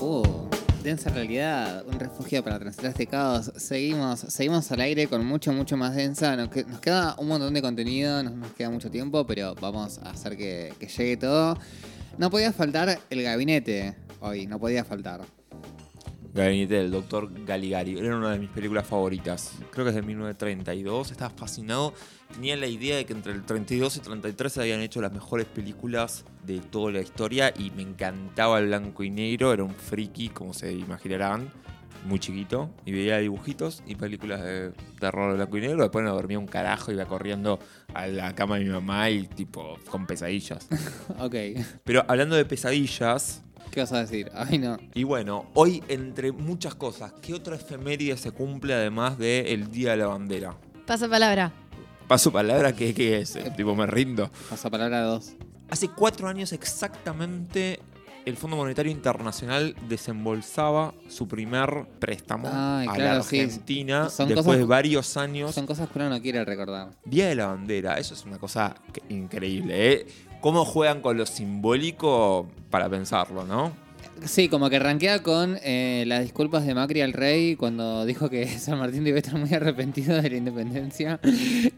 Uh, densa realidad, un refugio para transitar este. Seguimos, seguimos al aire con mucho, mucho más densa. Nos, que- nos queda un montón de contenido, nos, nos queda mucho tiempo, pero vamos a hacer que llegue todo. No podía faltar el gabinete hoy, no podía faltar. Gabinete del Dr. Galigari. Era una de mis películas favoritas. Creo que es de 1932. Estaba fascinado. Tenía la idea de que entre el 32 y 33 se habían hecho las mejores películas de toda la historia y me encantaba el blanco y negro. Era un friki, como se imaginarán, muy chiquito. Y veía dibujitos y películas de terror blanco y negro. Después no dormía un carajo, iba corriendo a la cama de mi mamá y tipo con pesadillas. Ok, Pero hablando de pesadillas, ¿qué vas a decir? Ay, no. y bueno, hoy entre muchas cosas, ¿qué otra efeméride se cumple además del Día de la Bandera? Pasa palabra. Paso palabra, ¿qué, qué es? Eh, Tipo, me rindo. Pasapalabra 2. Hace cuatro años exactamente, el Fondo Monetario Internacional desembolsaba su primer préstamo Ay, a claro, la. Argentina después cosas- de varios años. Son cosas que uno no quiere recordar. Día de la Bandera, eso es una cosa increíble, ¿eh? ¿Cómo juegan con lo simbólico para pensarlo, no? Sí, como que rankea con eh, las disculpas de Macri al rey cuando dijo que San Martín debe estar muy arrepentido de la independencia.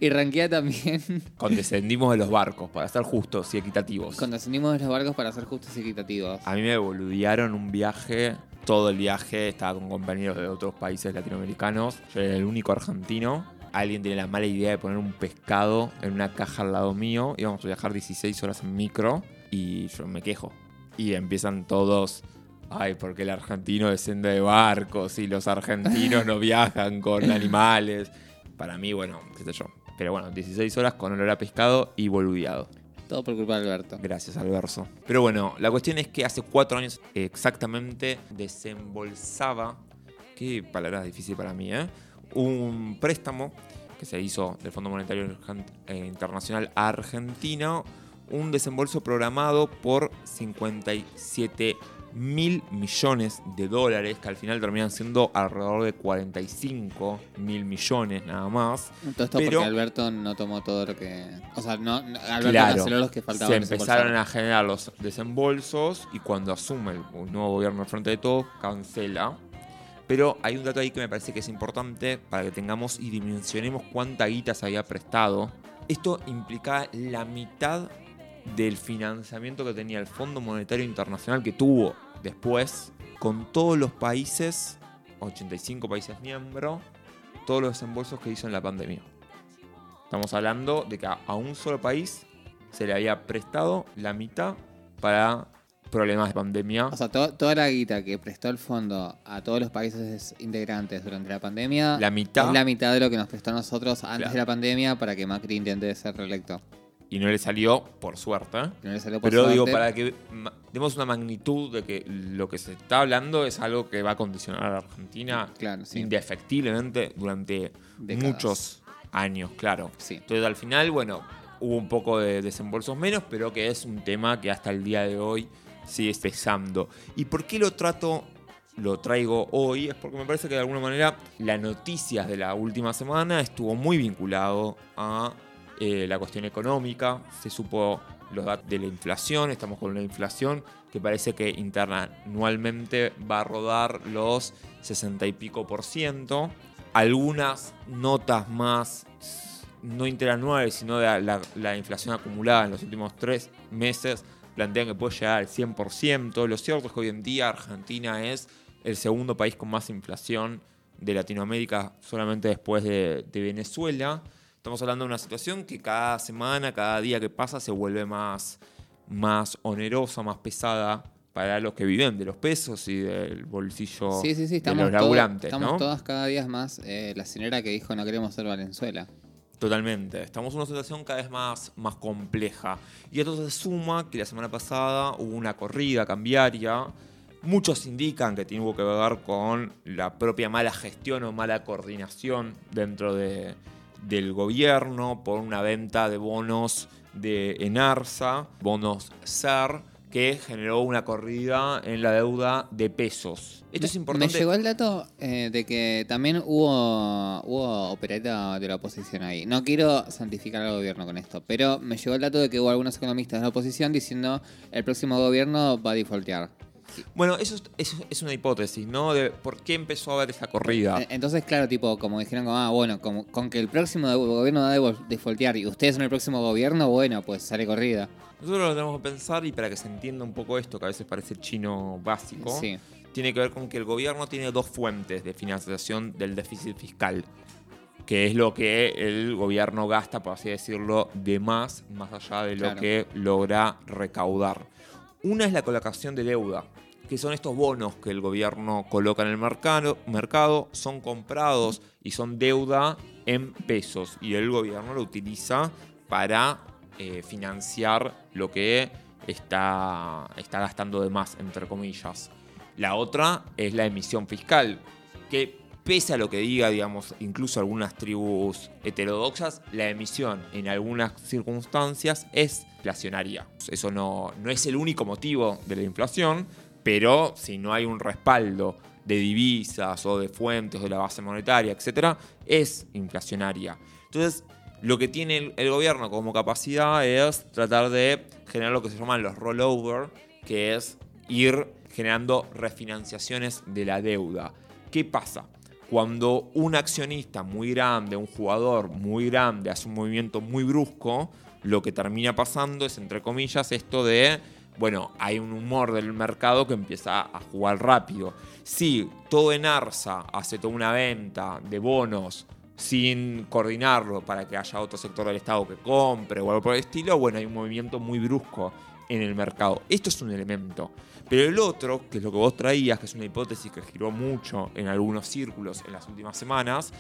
Y rankea también Condescendimos de los barcos, para ser justos y equitativos. cuando ascendimos de los barcos para ser justos y equitativos. A mí me boludearon un viaje, todo el viaje estaba con compañeros de otros países latinoamericanos. Yo era el único argentino. Alguien tiene la mala idea de poner un pescado en una caja al lado mío. Íbamos a viajar 16 horas en micro y yo me quejo. Y empiezan todos, ay, porque el argentino desciende de barcos y los argentinos no viajan con animales. Para mí, bueno, qué sé yo. Pero bueno, 16 horas con olor a pescado y boludeado. Todo por culpa de Alberto. Gracias, Alverso. Pero bueno, la cuestión es que hace cuatro años exactamente desembolsaba, qué palabra difícil para mí, ¿eh? un préstamo que se hizo del Fondo Monetario eh, Internacional a Argentina, un desembolso programado por 57 mil millones de dólares, que al final terminan siendo alrededor de 45 mil millones nada más. Todo esto Pero- porque Alberto no tomó todo lo que. O sea, no, Alberto Claro, canceló los que se faltaban. empezaron a generar los desembolsos y cuando asume el nuevo gobierno al frente de todo, cancela. Pero hay un dato ahí que me parece que es importante para que tengamos y dimensionemos cuánta guita se había prestado. Esto implicaba la mitad del financiamiento que tenía el Fondo Monetario Internacional que tuvo después con todos los países, 85 países miembros, todos los desembolsos que hizo en la pandemia. Estamos hablando de que a, un solo país se le había prestado la mitad para problemas de pandemia. O sea, to- toda la guita que prestó el fondo a todos los países integrantes durante la pandemia la mitad es la mitad de lo que nos prestó a nosotros antes Claro. de la pandemia para que Macri intente ser reelecto. Y no le salió, por suerte. No le salió por Pero digo, suerte. para que demos una magnitud de que lo que se está hablando es algo que va a condicionar a la Argentina Claro, sí. indefectiblemente durante muchos años, claro. Sí. Entonces al final, bueno, hubo un poco de desembolsos menos, pero que es un tema que hasta el día de hoy sigue pesando. ¿Y por qué lo trato, lo traigo hoy? Es porque me parece que de alguna manera las noticias de la última semana estuvo muy vinculado a eh, la cuestión económica. Se supo los datos de la inflación, estamos con una inflación que parece que interanualmente va a rodar los 60 y pico por ciento. Algunas notas más, no interanuales, sino de la, la inflación acumulada en los últimos tres meses, plantean que puede llegar al 100%. Lo cierto es que hoy en día Argentina es el segundo país con más inflación de Latinoamérica, solamente después de, de Venezuela. Estamos hablando de una situación que cada semana, cada día que pasa, se vuelve más, más onerosa, más pesada para los que viven de los pesos y del bolsillo Sí, sí, sí, de los todo- laburantes, estamos ¿no? todas cada día más eh, la señora que dijo no queremos ser Valenzuela. Totalmente. Estamos en una situación cada vez más, más compleja. Y esto se suma que la semana pasada hubo una corrida cambiaria. Muchos indican que tuvo que ver con la propia mala gestión o mala coordinación dentro de- del gobierno por una venta de bonos de Enarsa, bonos SER, que generó una corrida en la deuda de pesos. Esto es Me- importante. Me llegó el dato eh, de que también hubo, hubo opereta de la oposición ahí. No quiero santificar al gobierno con esto, pero me llegó el dato de que hubo algunos economistas de la oposición diciendo el próximo gobierno va a defaultear. Bueno, eso es, eso es una hipótesis, ¿no? De por qué empezó a haber esa corrida. Entonces, claro, tipo, como dijeron, como, ah, bueno, como, con que el próximo de- gobierno va a devol- defaultear y ustedes son el próximo gobierno, bueno, pues sale corrida. Nosotros lo tenemos que pensar y para que se entienda un poco esto, que a veces parece chino básico, Sí. tiene que ver con que el gobierno tiene dos fuentes de financiación del déficit fiscal, que es lo que el gobierno gasta, por así decirlo, de más, más allá de lo Claro. que logra recaudar. Una es la colocación de deuda, que son estos bonos que el gobierno coloca en el mercado, son comprados y son deuda en pesos y el gobierno lo utiliza para eh, financiar lo que está, está gastando de más, entre comillas. La otra es la emisión fiscal, que pese a lo que diga, digamos, incluso algunas tribus heterodoxas, la emisión en algunas circunstancias es inflacionaria. Eso no, no es el único motivo de la inflación, pero si no hay un respaldo de divisas o de fuentes de la base monetaria, etcétera, es inflacionaria. Entonces, lo que tiene el, gobierno como capacidad es tratar de generar lo que se llaman los rollover, que es ir generando refinanciaciones de la deuda. ¿Qué pasa? Cuando un accionista muy grande, un jugador muy grande, hace un movimiento muy brusco, lo que termina pasando es, entre comillas, esto de, bueno, hay un humor del mercado que empieza a jugar rápido. Si todo en Arsa hace toda una venta de bonos sin coordinarlo para que haya otro sector del Estado que compre o algo por el estilo, bueno, hay un movimiento muy brusco en el mercado. Esto es un elemento. Pero el otro, que es lo que vos traías, que es una hipótesis que giró mucho en algunos círculos en las últimas semanas,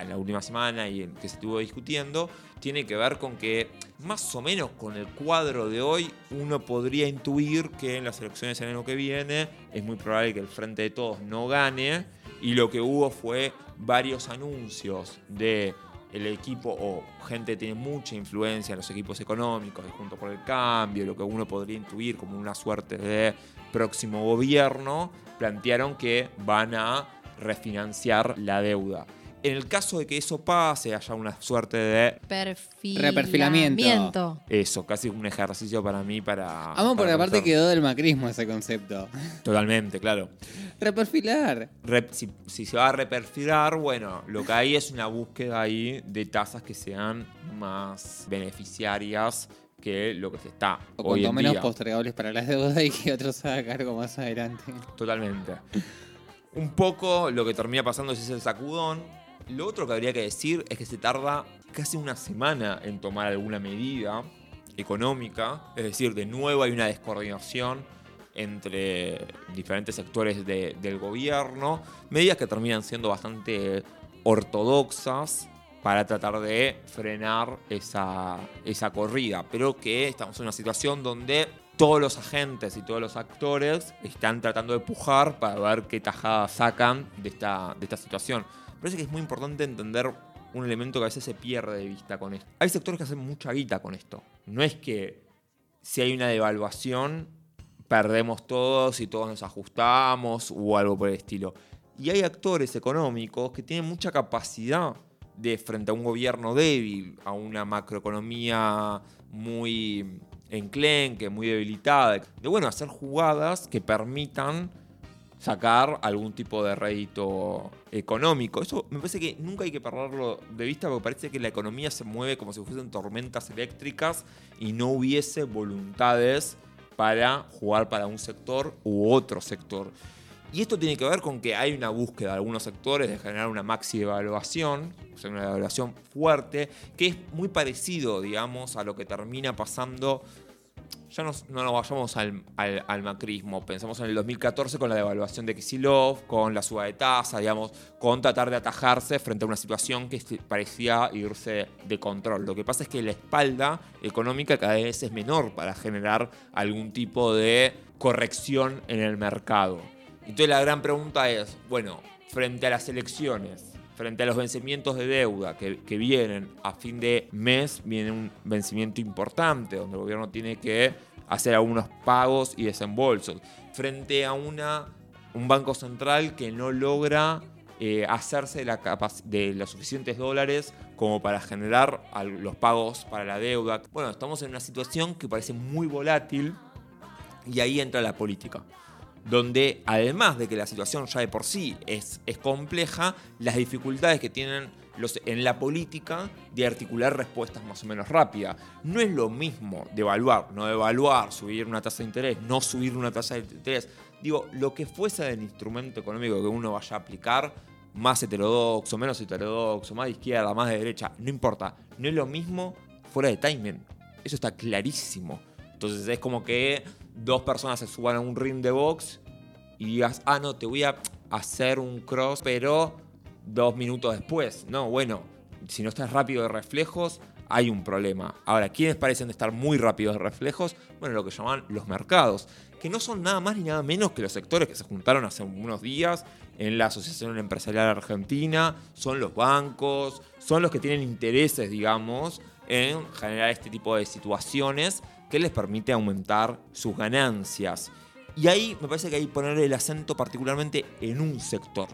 en la última semana y en que se estuvo discutiendo, tiene que ver con que más o menos con el cuadro de hoy uno podría intuir que en las elecciones el año que viene es muy probable que el Frente de Todos no gane y lo que hubo fue varios anuncios de el equipo o gente que tiene mucha influencia en los equipos económicos Junto por el Cambio, lo que uno podría intuir como una suerte de próximo gobierno, plantearon que van a refinanciar la deuda. En el caso de que eso pase, haya una suerte de Reperfilamiento. eso, casi un ejercicio para mí para... Amo porque para aparte pensar. quedó del macrismo ese concepto. Totalmente, claro. Reperfilar. Rep- si, si se va a reperfilar, bueno, lo que hay es una búsqueda ahí de tasas que sean más beneficiarias que lo que se está O hoy cuanto en menos día. postergables para las deudas y que otros haga cargo más adelante. Totalmente. Un poco lo que termina pasando es ese sacudón. Lo otro que habría que decir es que se tarda casi una semana en tomar alguna medida económica. Es decir, de nuevo hay una descoordinación entre diferentes sectores de- del gobierno. Medidas que terminan siendo bastante ortodoxas para tratar de frenar esa, esa corrida. Pero que estamos en una situación donde todos los agentes y todos los actores están tratando de pujar para ver qué tajada sacan de esta, de esta situación. Parece que es muy importante entender un elemento que a veces se pierde de vista con esto. Hay sectores que hacen mucha guita con esto. No es que si hay una devaluación perdemos todos y todos nos ajustamos o algo por el estilo. Y hay actores económicos que tienen mucha capacidad de frente a un gobierno débil, a una macroeconomía muy enclenque, muy debilitada, de bueno, hacer jugadas que permitan sacar algún tipo de rédito económico. Eso me parece que nunca hay que perderlo de vista porque parece que la economía se mueve como si fuesen tormentas eléctricas y no hubiese voluntades para jugar para un sector u otro sector. Y esto tiene que ver con que hay una búsqueda de algunos sectores de generar una maxi evaluación, o sea, una evaluación fuerte, que es muy parecido, digamos, a lo que termina pasando. Ya no, no nos vayamos al, al- macrismo, pensamos en el 2014 con la devaluación de Kisilov, con la suba de tasa, digamos, con tratar de atajarse frente a una situación que parecía irse de control. Lo que pasa es que la espalda económica cada vez es menor para generar algún tipo de corrección en el mercado. Entonces la gran pregunta es, bueno, frente a las elecciones, frente a los vencimientos de deuda que, vienen a fin de mes, viene un vencimiento importante donde el gobierno tiene que hacer algunos pagos y desembolsos, frente a una, un banco central que no logra eh, hacerse de, la de los suficientes dólares como para generar los pagos para la deuda. Bueno, estamos en una situación que parece muy volátil y ahí entra la política. Donde además de que la situación ya de por sí es, es compleja, las dificultades que tienen los, en la política de articular respuestas más o menos rápidas. No es lo mismo devaluar, no devaluar, subir una tasa de interés, no subir una tasa de interés. Digo, lo que fuese del instrumento económico que uno vaya a aplicar, más heterodoxo, menos heterodoxo, más de izquierda, más de derecha, no importa. No es lo mismo fuera de timing. Eso está clarísimo. Entonces es como que dos personas se suban a un ring de box y digas, ah, no, te voy a hacer un cross, pero dos minutos después. No, bueno, si no estás rápido de reflejos, hay un problema. Ahora, ¿quiénes parecen estar muy rápidos de reflejos? Bueno, lo que llaman los mercados, que no son nada más ni nada menos que los sectores que se juntaron hace unos días en la Asociación Empresarial Argentina, son los bancos, son los que tienen intereses, digamos, en generar este tipo de situaciones que les permite aumentar sus ganancias. Y ahí me parece que hay que poner el acento particularmente en un sector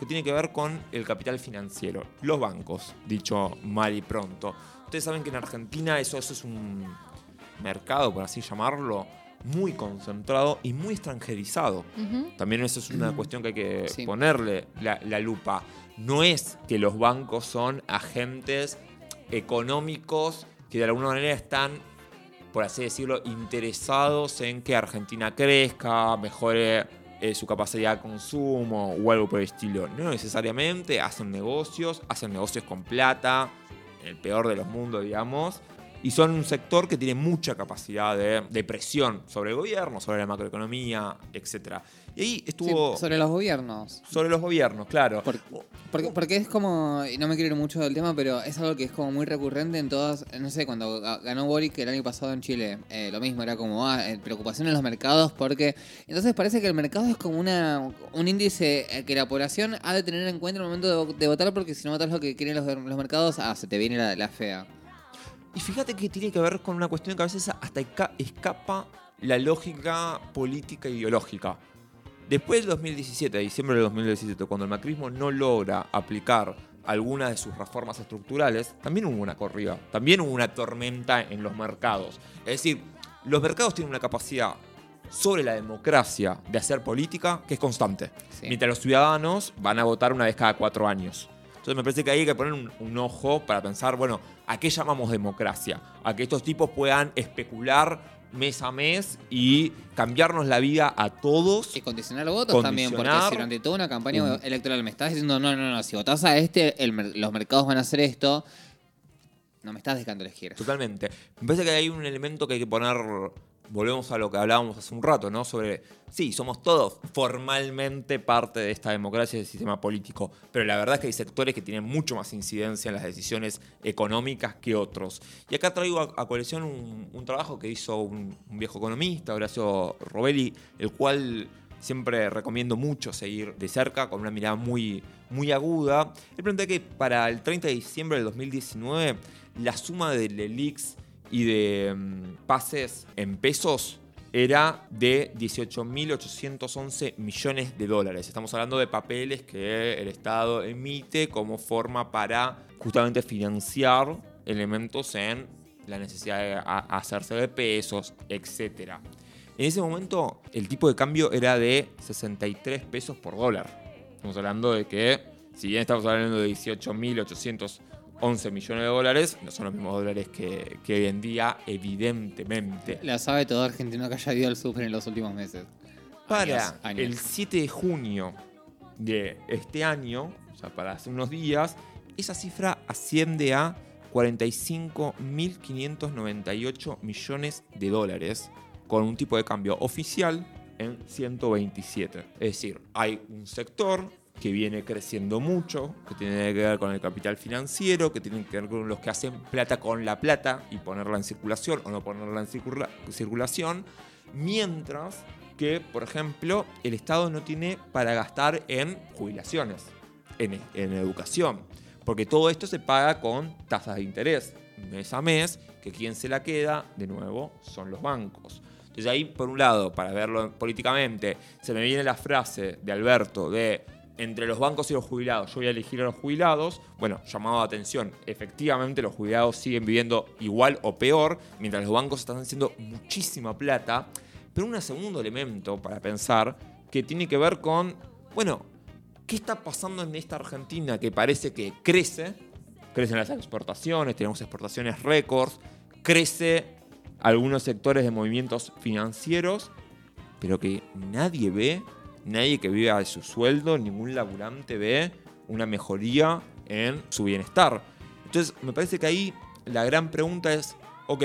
que tiene que ver con el capital financiero, los bancos, dicho mal y pronto. Ustedes saben que en Argentina eso, es un mercado, por así llamarlo, muy concentrado y muy extranjerizado. También eso es una cuestión que hay que ponerle la, lupa. No es que los bancos son agentes económicos que de alguna manera están, por así decirlo, interesados en que Argentina crezca, mejore eh, su capacidad de consumo o algo por el estilo. No necesariamente, hacen negocios, hacen negocios con plata, el peor de los mundos, digamos, y son un sector que tiene mucha capacidad de, presión sobre el gobierno, sobre la macroeconomía, etc. Y ahí estuvo... sobre los gobiernos. Sobre los gobiernos, claro. porque, porque, es como, y no me quiero ir mucho del tema, pero es algo que es como muy recurrente en todas, no sé, cuando ganó Boric el año pasado en Chile, eh, lo mismo, era como ah, eh, preocupación en los mercados, porque entonces parece que el mercado es como una un índice eh, que la población ha de tener en cuenta en el momento de, votar, porque si no votas lo que quieren los, los mercados, ah, se te viene la, la fea. Y fíjate que tiene que ver con una cuestión que a veces hasta escapa la lógica política e ideológica. Después del 2017, diciembre del 2017, cuando el macrismo no logra aplicar algunas de sus reformas estructurales, también hubo una corrida, también hubo una tormenta en los mercados. Es decir, los mercados tienen una capacidad sobre la democracia de hacer política que es constante, mientras los ciudadanos van a votar una vez cada cuatro años. Entonces me parece que hay que poner un, ojo para pensar, bueno, ¿a qué llamamos democracia? A que estos tipos puedan especular mes a mes y cambiarnos la vida a todos. Y condicionar los votos también, porque si durante toda una campaña electoral me estás diciendo, no, no, no, si votás a este, los mercados van a hacer esto, no me estás dejando elegir. Totalmente. Me parece que hay un elemento que hay que poner volvemos a lo que hablábamos hace un rato, ¿no? Sobre, sí, somos todos formalmente parte de esta democracia y del sistema político, pero la verdad es que hay sectores que tienen mucho más incidencia en las decisiones económicas que otros. Y acá traigo a, colección un, trabajo que hizo un, viejo economista, Horacio Robelli, el cual siempre recomiendo mucho seguir de cerca, con una mirada muy, muy aguda. Él plantea que para el 30 de diciembre del 2019, la suma del ELIX y de mm, pases en pesos era de 18.811 millones de dólares. Estamos hablando de papeles que el Estado emite como forma para justamente financiar elementos en la necesidad de hacerse de pesos, etc. En ese momento el tipo de cambio era de 63 pesos por dólar. Estamos hablando de que, si bien estamos hablando de 18.800 11 millones de dólares, no son los mismos dólares que, hoy en día, evidentemente. La sabe todo argentino que haya ido al super en los últimos meses. Para el 7 de junio de este año, o sea, para hace unos días, esa cifra asciende a 45.598 millones de dólares, con un tipo de cambio oficial en 127. Es decir, hay un sector que viene creciendo mucho, que tiene que ver con el capital financiero, que tiene que ver con los que hacen plata con la plata y ponerla en circulación o no ponerla en circulación, mientras que, por ejemplo, el Estado no tiene para gastar en jubilaciones, en, en educación, porque todo esto se paga con tasas de interés mes a mes, que quien se la queda, de nuevo, son los bancos. Entonces ahí, por un lado, para verlo políticamente, se me viene la frase de Alberto de entre los bancos y los jubilados, yo voy a elegir a los jubilados, bueno, llamado de atención, efectivamente los jubilados siguen viviendo igual o peor, mientras los bancos están haciendo muchísima plata. Pero un segundo elemento para pensar que tiene que ver con, bueno, ¿qué está pasando en esta Argentina que parece que crece? Crecen las exportaciones, tenemos exportaciones récords, crece algunos sectores de movimientos financieros, pero que nadie ve, nadie que viva de su sueldo, ningún laburante ve una mejoría en su bienestar. Entonces, me parece que ahí la gran pregunta es, ok,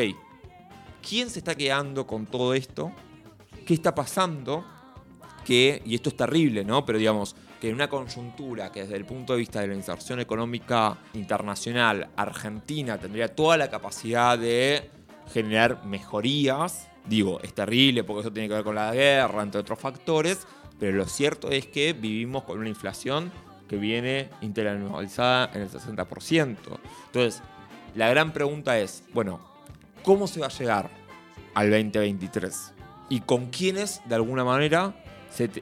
¿quién se está quedando con todo esto? ¿Qué está pasando? Que, y esto es terrible, ¿no? Pero digamos, que en una coyuntura que desde el punto de vista de la inserción económica internacional, Argentina tendría toda la capacidad de generar mejorías, digo, es terrible porque eso tiene que ver con la guerra, entre otros factores, pero lo cierto es que vivimos con una inflación que viene interanualizada en el 60%. Entonces, la gran pregunta es, bueno, ¿cómo se va a llegar al 2023? ¿Y con quiénes, de alguna manera,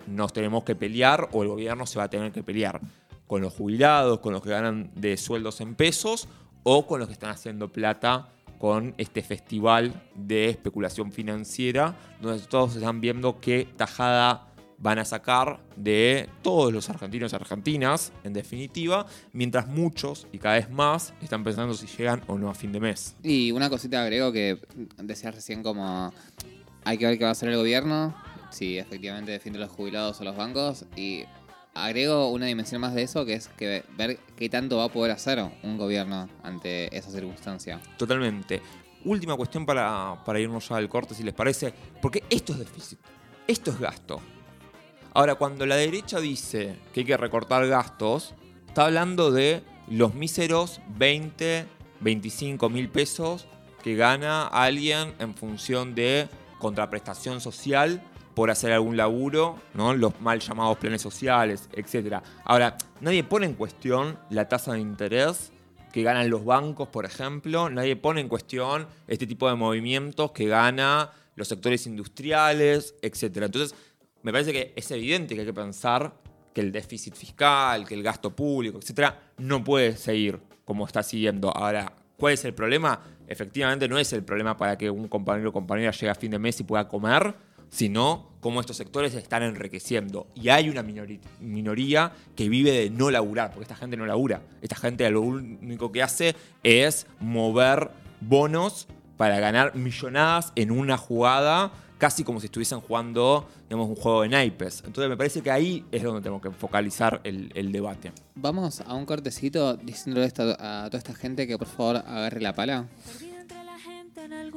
nos tenemos que pelear o el gobierno se va a tener que pelear? ¿Con los jubilados, con los que ganan de sueldos en pesos o con los que están haciendo plata con este festival de especulación financiera, donde todos están viendo qué tajada van a sacar de todos los argentinos y argentinas, en definitiva, mientras muchos y cada vez más están pensando si llegan o no a fin de mes. Y una cosita agrego que decías recién como hay que ver qué va a hacer el gobierno, si efectivamente defiende los jubilados o los bancos, y agrego una dimensión más de eso, que es que ver qué tanto va a poder hacer un gobierno ante esa circunstancia. Totalmente. Última cuestión para, para irnos ya al corte, si les parece, porque esto es déficit, esto es gasto. Ahora, cuando la derecha dice que hay que recortar gastos, está hablando de los míseros 20, 25 mil pesos que gana alguien en función de contraprestación social por hacer algún laburo, ¿no? los mal llamados planes sociales, etc. Ahora, nadie pone en cuestión la tasa de interés que ganan los bancos, por ejemplo, nadie pone en cuestión este tipo de movimientos que gana los sectores industriales, etc. Entonces, me parece que es evidente que hay que pensar que el déficit fiscal, que el gasto público, etcétera, no puede seguir como está siguiendo. Ahora, ¿cuál es el problema? Efectivamente, no es el problema para que un compañero o compañera llegue a fin de mes y pueda comer, sino cómo estos sectores están enriqueciendo. Y hay una minoría que vive de no laburar, porque esta gente no labura. Esta gente lo único que hace es mover bonos para ganar millonadas en una jugada casi como si estuviesen jugando digamos, un juego de naipes. Entonces me parece que ahí es donde tenemos que focalizar el, debate. Vamos a un cortecito diciéndole esto a toda esta gente que por favor agarre la pala.